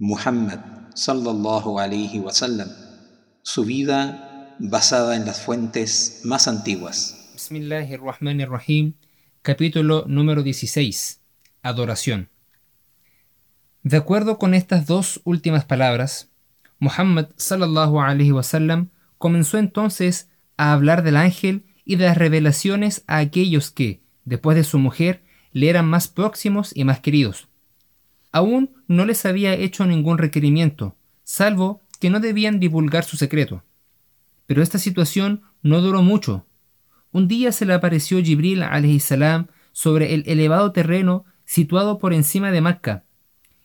Muhammad sallallahu alayhi wasallam, su vida basada en las fuentes más antiguas. Bismillahirrahmanirrahim, capítulo número 16, Adoración. De acuerdo con estas dos últimas palabras, Muhammad sallallahu alayhi wasallam comenzó entonces a hablar del ángel y de las revelaciones a aquellos que, después de su mujer, le eran más próximos y más queridos. Aún no les había hecho ningún requerimiento, salvo que no debían divulgar su secreto. Pero esta situación no duró mucho. Un día se le apareció Jibril salam sobre el elevado terreno situado por encima de Macca,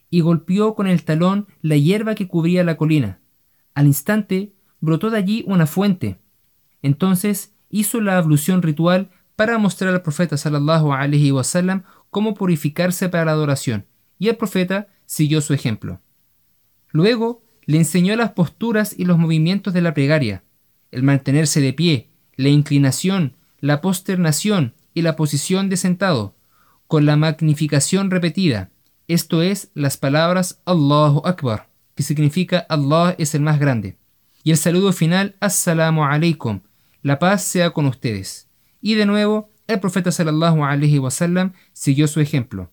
y golpeó con el talón la hierba que cubría la colina. Al instante brotó de allí una fuente. Entonces hizo la ablución ritual para mostrar al profeta sallallahu alaihi wasallam cómo purificarse para la adoración, y el profeta siguió su ejemplo. Luego le enseñó las posturas y los movimientos de la plegaria, el mantenerse de pie, la inclinación, la posternación y la posición de sentado, con la magnificación repetida, esto es las palabras Allahu Akbar, que significa Allah es el más grande, y el saludo final Assalamu alaikum, la paz sea con ustedes. Y de nuevo, el profeta sallallahu alaihi wasallam siguió su ejemplo.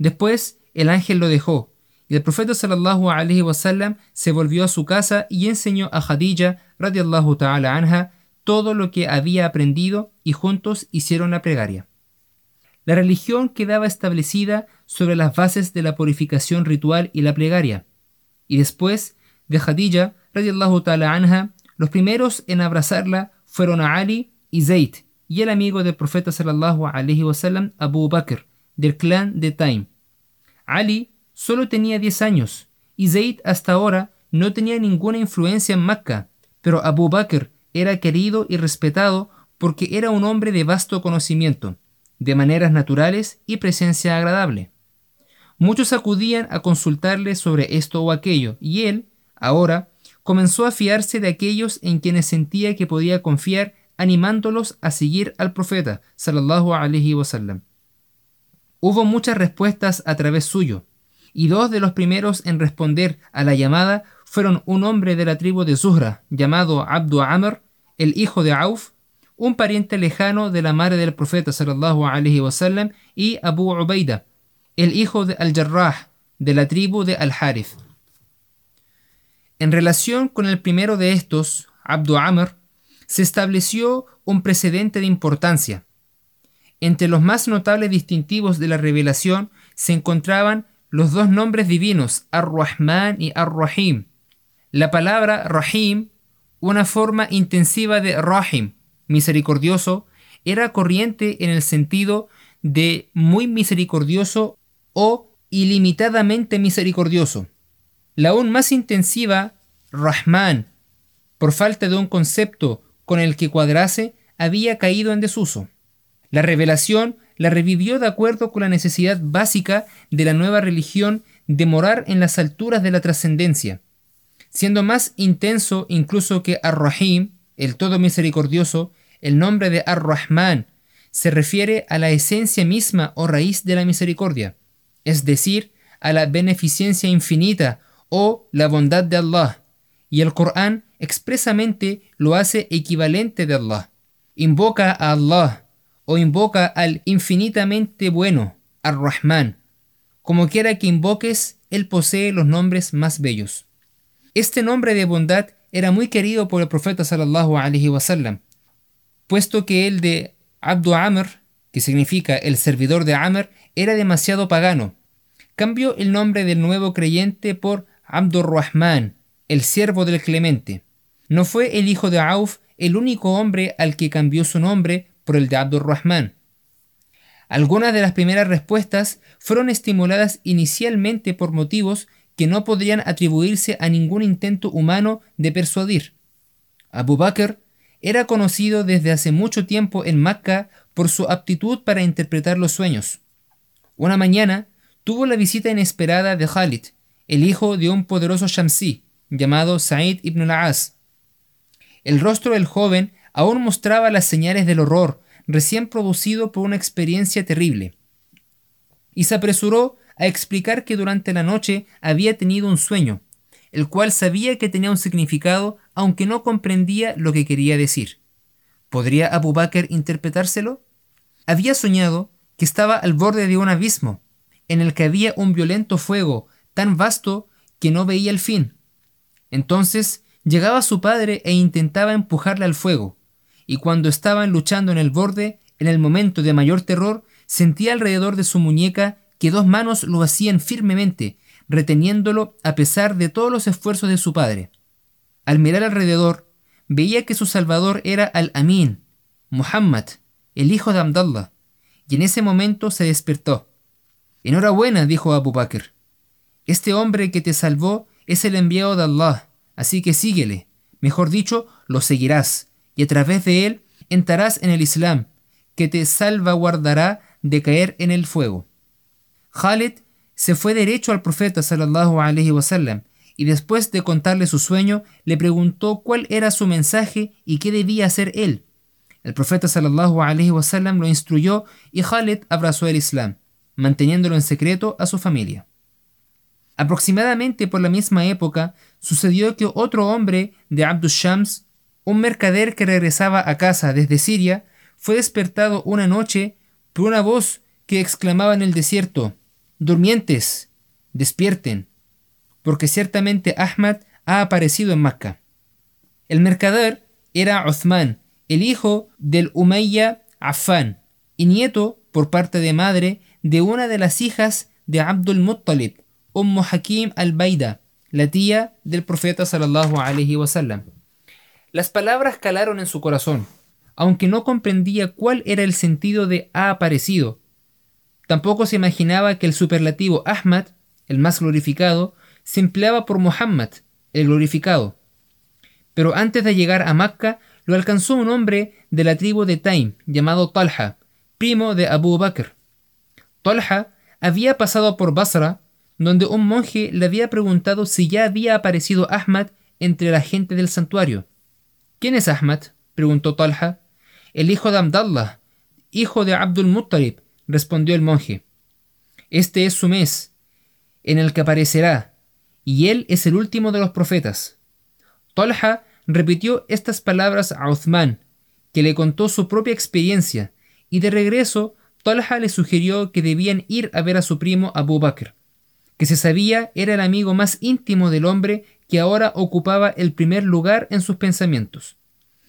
Después, el ángel lo dejó, y el profeta sallallahu alaihi wasallam se volvió a su casa y enseñó a Khadija radiallahu ta'ala anha todo lo que había aprendido y juntos hicieron la plegaria. La religión quedaba establecida sobre las bases de la purificación ritual y la plegaria. Y después de Khadija radiallahu ta'ala anha, los primeros en abrazarla fueron a Ali y Zayd y el amigo del profeta sallallahu alaihi wasallam Abu Bakr del clan de Taim. Ali solo tenía 10 años y Zayd hasta ahora no tenía ninguna influencia en Mecca, pero Abu Bakr era querido y respetado porque era un hombre de vasto conocimiento, de maneras naturales y presencia agradable. Muchos acudían a consultarle sobre esto o aquello, y él, ahora, comenzó a fiarse de aquellos en quienes sentía que podía confiar, animándolos a seguir al profeta sallallahu alaihi wasallam. Hubo muchas respuestas a través suyo, y dos de los primeros en responder a la llamada fueron un hombre de la tribu de Zuhra llamado Abdu Amr, el hijo de Auf, un pariente lejano de la madre del profeta sallallahu alaihi wasallam, y Abu Ubaida, el hijo de Al-Jarrah, de la tribu de Al-Harith. En relación con el primero de estos, Abdu Amr, se estableció un precedente de importancia. Entre los más notables distintivos de la revelación se encontraban los dos nombres divinos, Ar-Rahman y Ar-Rahim. La palabra Rahim, una forma intensiva de Rahim, misericordioso, era corriente en el sentido de muy misericordioso o ilimitadamente misericordioso. La aún más intensiva, Rahman, por falta de un concepto con el que cuadrase, había caído en desuso. La revelación la revivió de acuerdo con la necesidad básica de la nueva religión de morar en las alturas de la trascendencia, siendo más intenso incluso que Ar-Rahim, el todo misericordioso, el nombre de Ar-Rahman se refiere a la esencia misma o raíz de la misericordia, es decir, a la beneficencia infinita o la bondad de Allah, y el Corán expresamente lo hace equivalente de Allah. Invoca a Allah o invoca al infinitamente bueno, Ar-Rahman. Como quiera que invoques, Él posee los nombres más bellos. Este nombre de bondad era muy querido por el profeta sallallahu alaihi wasallam, puesto que el de Abdu Amr, que significa el servidor de Amr, era demasiado pagano. Cambió el nombre del nuevo creyente por Abdurrahman, el siervo del Clemente. No fue el hijo de Auf el único hombre al que cambió su nombre por el de Abdurrahman. Algunas de las primeras respuestas fueron estimuladas inicialmente por motivos que no podrían atribuirse a ningún intento humano de persuadir. Abu Bakr era conocido desde hace mucho tiempo en Mecca por su aptitud para interpretar los sueños. Una mañana tuvo la visita inesperada de Khalid, el hijo de un poderoso Shamsi llamado Said ibn al-As. El rostro del joven aún mostraba las señales del horror recién producido por una experiencia terrible. Y se apresuró a explicar que durante la noche había tenido un sueño, el cual sabía que tenía un significado aunque no comprendía lo que quería decir. ¿Podría Abu Bakr interpretárselo? Había soñado que estaba al borde de un abismo, en el que había un violento fuego tan vasto que no veía el fin. Entonces llegaba su padre e intentaba empujarle al fuego, y cuando estaban luchando en el borde, en el momento de mayor terror, sentía alrededor de su muñeca que dos manos lo hacían firmemente, reteniéndolo a pesar de todos los esfuerzos de su padre. Al mirar alrededor, veía que su salvador era Al-Amin, Muhammad, el hijo de Abdallah, y en ese momento se despertó. Enhorabuena, dijo Abu Bakr. Este hombre que te salvó es el enviado de Allah, así que síguele, mejor dicho, lo seguirás, y a través de él entrarás en el Islam, que te salvaguardará de caer en el fuego. Khalid se fue derecho al profeta sallallahu alaihi wasallam y después de contarle su sueño le preguntó cuál era su mensaje y qué debía hacer él. El profeta sallallahu alaihi wasallam lo instruyó y Khalid abrazó el Islam, manteniéndolo en secreto a su familia. Aproximadamente por la misma época sucedió que otro hombre de Abdus Shams, un mercader que regresaba a casa desde Siria, fue despertado una noche por una voz que exclamaba en el desierto Durmientes, despierten, porque ciertamente Ahmad ha aparecido en Macca. El mercader era Uthman, el hijo del Umayya Affan, y nieto, por parte de madre, de una de las hijas de Abdul Muttalib, Umm Hakim al-Baida, la tía del profeta sallallahu alaihi wasallam. Las palabras calaron en su corazón, aunque no comprendía cuál era el sentido de ha aparecido, Tampoco se imaginaba que el superlativo Ahmad, el más glorificado, se empleaba por Muhammad, el glorificado. Pero antes de llegar a Macca, lo alcanzó un hombre de la tribu de Taim, llamado Talha, primo de Abu Bakr. Talha había pasado por Basra, donde un monje le había preguntado si ya había aparecido Ahmad entre la gente del santuario. ¿Quién es Ahmad? preguntó Talha. El hijo de Abdallah, hijo de Abdul Muttalib, respondió el monje. Este es su mes, en el que aparecerá, y él es el último de los profetas. Tolha repitió estas palabras a Uthman, que le contó su propia experiencia, y de regreso Tolha le sugirió que debían ir a ver a su primo Abu Bakr, que se sabía era el amigo más íntimo del hombre que ahora ocupaba el primer lugar en sus pensamientos.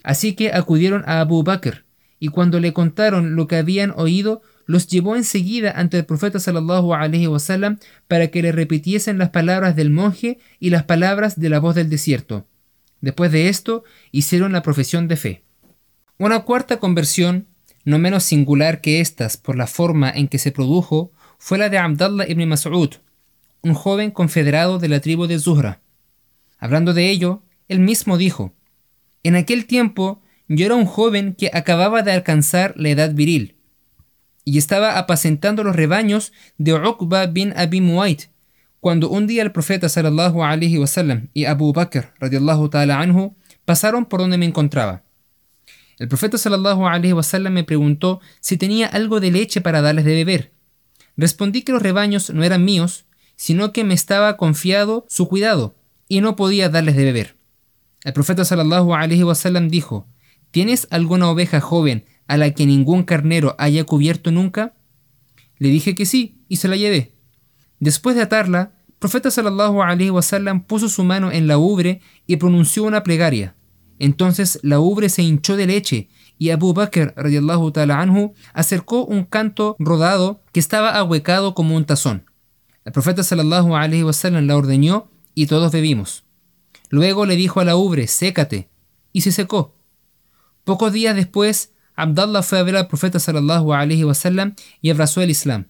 Así que acudieron a Abu Bakr, y cuando le contaron lo que habían oído, los llevó enseguida ante el profeta para que le repitiesen las palabras del monje y las palabras de la voz del desierto. Después de esto, hicieron la profesión de fe. Una cuarta conversión, no menos singular que estas por la forma en que se produjo, fue la de Abdallah ibn Mas'ud, un joven confederado de la tribu de Zuhra. Hablando de ello, él mismo dijo, En aquel tiempo yo era un joven que acababa de alcanzar la edad viril y estaba apacentando los rebaños de Uqba bin Abi Muayt, cuando un día el profeta sallallahu alaihi wasallam y Abu Bakr radiallahu ta'ala anhu pasaron por donde me encontraba. El profeta sallallahu alaihi wasallam me preguntó si tenía algo de leche para darles de beber. Respondí que los rebaños no eran míos, sino que me estaba confiado su cuidado y no podía darles de beber. El profeta sallallahu alaihi wasallam dijo: ¿Tienes alguna oveja joven a la que ningún carnero haya cubierto nunca? Le dije que sí y se la llevé. Después de atarla, el profeta sallallahu alaihi wasallam puso su mano en la ubre y pronunció una plegaria. Entonces la ubre se hinchó de leche y Abu Bakr radiallahu ta'ala anhu acercó un canto rodado que estaba ahuecado como un tazón. El profeta sallallahu alaihi wasallam la ordeñó y todos bebimos. Luego le dijo a la ubre, sécate, y se secó. Pocos días después, Abdallah fue a ver al profeta sallallahu alaihi wasallam y abrazó el Islam.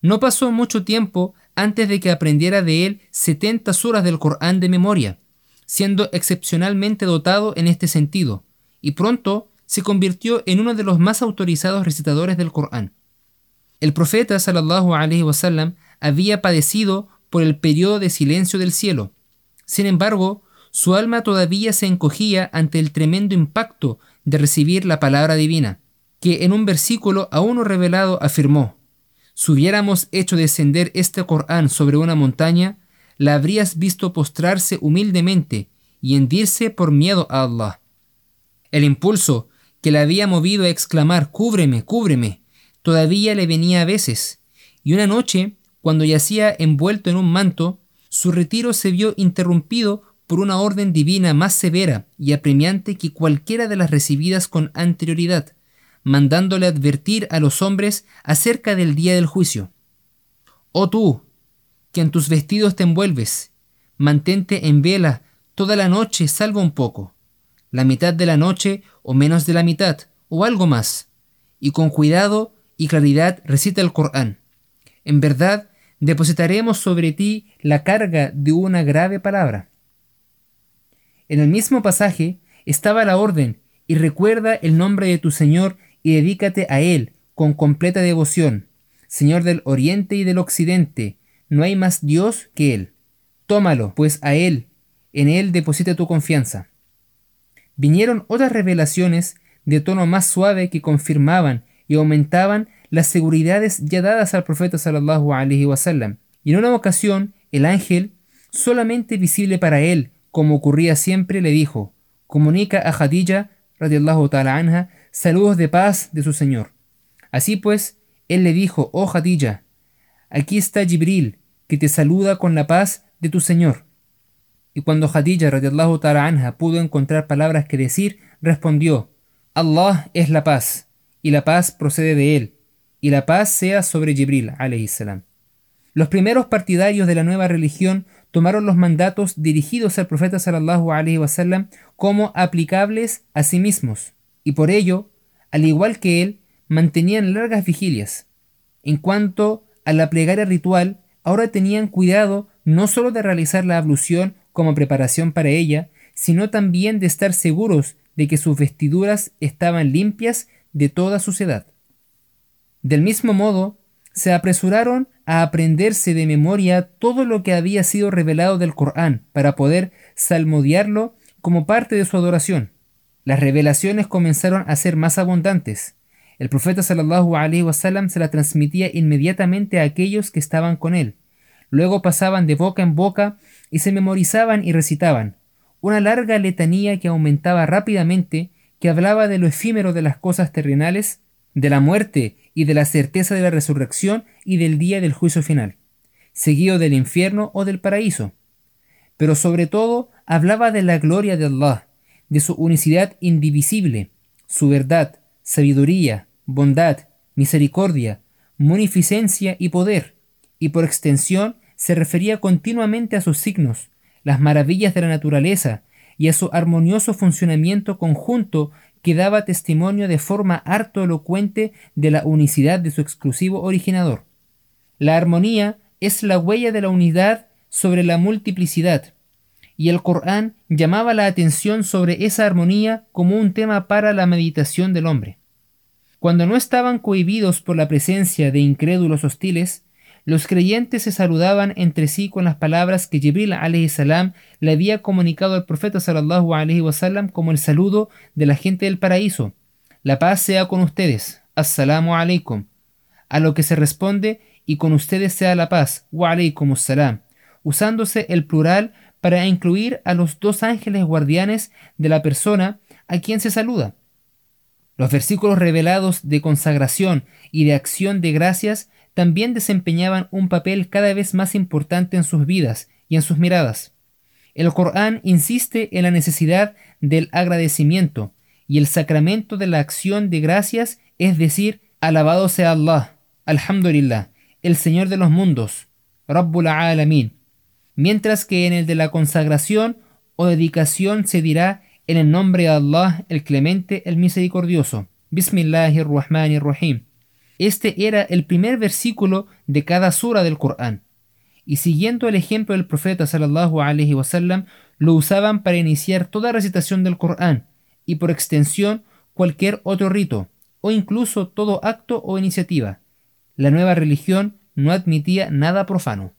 No pasó mucho tiempo antes de que aprendiera de él 70 suras del Corán de memoria, siendo excepcionalmente dotado en este sentido, y pronto se convirtió en uno de los más autorizados recitadores del Corán. El profeta sallallahu wasallam había padecido por el periodo de silencio del cielo. Sin embargo, su alma todavía se encogía ante el tremendo impacto de recibir la palabra divina, que en un versículo a uno revelado afirmó, Si hubiéramos hecho descender este Corán sobre una montaña, la habrías visto postrarse humildemente y hendirse por miedo a Allah. El impulso que le había movido a exclamar Cúbreme, cúbreme, todavía le venía a veces, y una noche, cuando yacía envuelto en un manto, su retiro se vio interrumpido por una orden divina más severa y apremiante que cualquiera de las recibidas con anterioridad, mandándole advertir a los hombres acerca del día del juicio. Oh tú, que en tus vestidos te envuelves, mantente en vela toda la noche salvo un poco, la mitad de la noche o menos de la mitad, o algo más, y con cuidado y claridad recita el Corán. En verdad, depositaremos sobre ti la carga de una grave palabra. En el mismo pasaje estaba la orden, y recuerda el nombre de tu Señor y dedícate a Él con completa devoción. Señor del Oriente y del Occidente, no hay más Dios que Él. Tómalo, pues a Él, en Él deposita tu confianza. Vinieron otras revelaciones de tono más suave que confirmaban y aumentaban las seguridades ya dadas al profeta sallallahu alaihi wasallam. Y en una ocasión, el ángel, solamente visible para él, como ocurría siempre, le dijo: Comunica a Khadija, radiallahu ta'ala anha, saludos de paz de su señor. Así pues, él le dijo: Oh Khadija, aquí está Jibril, que te saluda con la paz de tu señor. Y cuando Khadija radiallahu ta'ala anha pudo encontrar palabras que decir, respondió: Allah es la paz, y la paz procede de él y la paz sea sobre Jibril salam. Los primeros partidarios de la nueva religión tomaron los mandatos dirigidos al profeta sallallahu alaihi wasallam como aplicables a sí mismos y por ello, al igual que él, mantenían largas vigilias. En cuanto a la plegaria ritual, ahora tenían cuidado no solo de realizar la ablución como preparación para ella, sino también de estar seguros de que sus vestiduras estaban limpias de toda suciedad. Del mismo modo, se apresuraron a aprenderse de memoria todo lo que había sido revelado del Corán para poder salmodiarlo como parte de su adoración. Las revelaciones comenzaron a ser más abundantes. El profeta sallallahu alaihi wasallam se la transmitía inmediatamente a aquellos que estaban con él. Luego pasaban de boca en boca y se memorizaban y recitaban una larga letanía que aumentaba rápidamente, que hablaba de lo efímero de las cosas terrenales, de la muerte y de la certeza de la resurrección y del día del juicio final, seguido del infierno o del paraíso. Pero sobre todo hablaba de la gloria de Allah, de su unicidad indivisible, su verdad, sabiduría, bondad, misericordia, munificencia y poder, y por extensión se refería continuamente a sus signos, las maravillas de la naturaleza y a su armonioso funcionamiento conjunto que daba testimonio de forma harto elocuente de la unicidad de su exclusivo originador. La armonía es la huella de la unidad sobre la multiplicidad, y el Corán llamaba la atención sobre esa armonía como un tema para la meditación del hombre. Cuando no estaban cohibidos por la presencia de incrédulos hostiles, los creyentes se saludaban entre sí con las palabras que Jibril salam le había comunicado al profeta sallallahu alaihi wasallam como el saludo de la gente del paraíso. La paz sea con ustedes. Assalamu alaikum. A lo que se responde y con ustedes sea la paz. Wa alaikum salam. Usándose el plural para incluir a los dos ángeles guardianes de la persona a quien se saluda. Los versículos revelados de consagración y de acción de gracias también desempeñaban un papel cada vez más importante en sus vidas y en sus miradas. El Corán insiste en la necesidad del agradecimiento y el sacramento de la acción de gracias, es decir, alabado sea Allah, Alhamdulillah, el Señor de los mundos, Rabbul Alamin, mientras que en el de la consagración o dedicación se dirá en el nombre de Allah, el Clemente, el Misericordioso. Bismillahirrahmanirrahim. Este era el primer versículo de cada sura del Corán. Y siguiendo el ejemplo del profeta sallallahu alaihi wasallam, lo usaban para iniciar toda recitación del Corán y por extensión cualquier otro rito o incluso todo acto o iniciativa. La nueva religión no admitía nada profano.